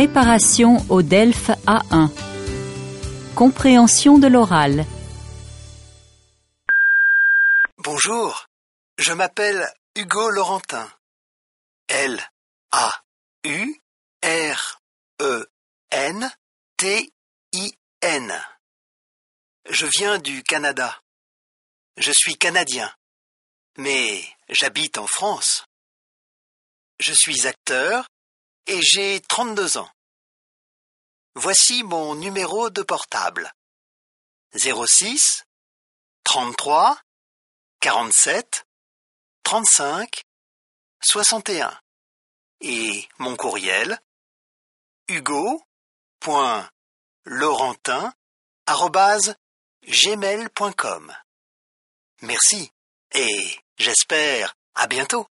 Préparation au DELF A1. Compréhension de l'oral. Bonjour, je m'appelle Hugo Laurentin. L A U R E N T I N. Je viens du Canada. Je suis canadien, mais j'habite en France. Je suis acteur et j'ai 32 ans. Voici mon numéro de portable. 06 33 47 35 61 et mon courriel hugo.laurentin@gmail.com. Merci et j'espère à bientôt.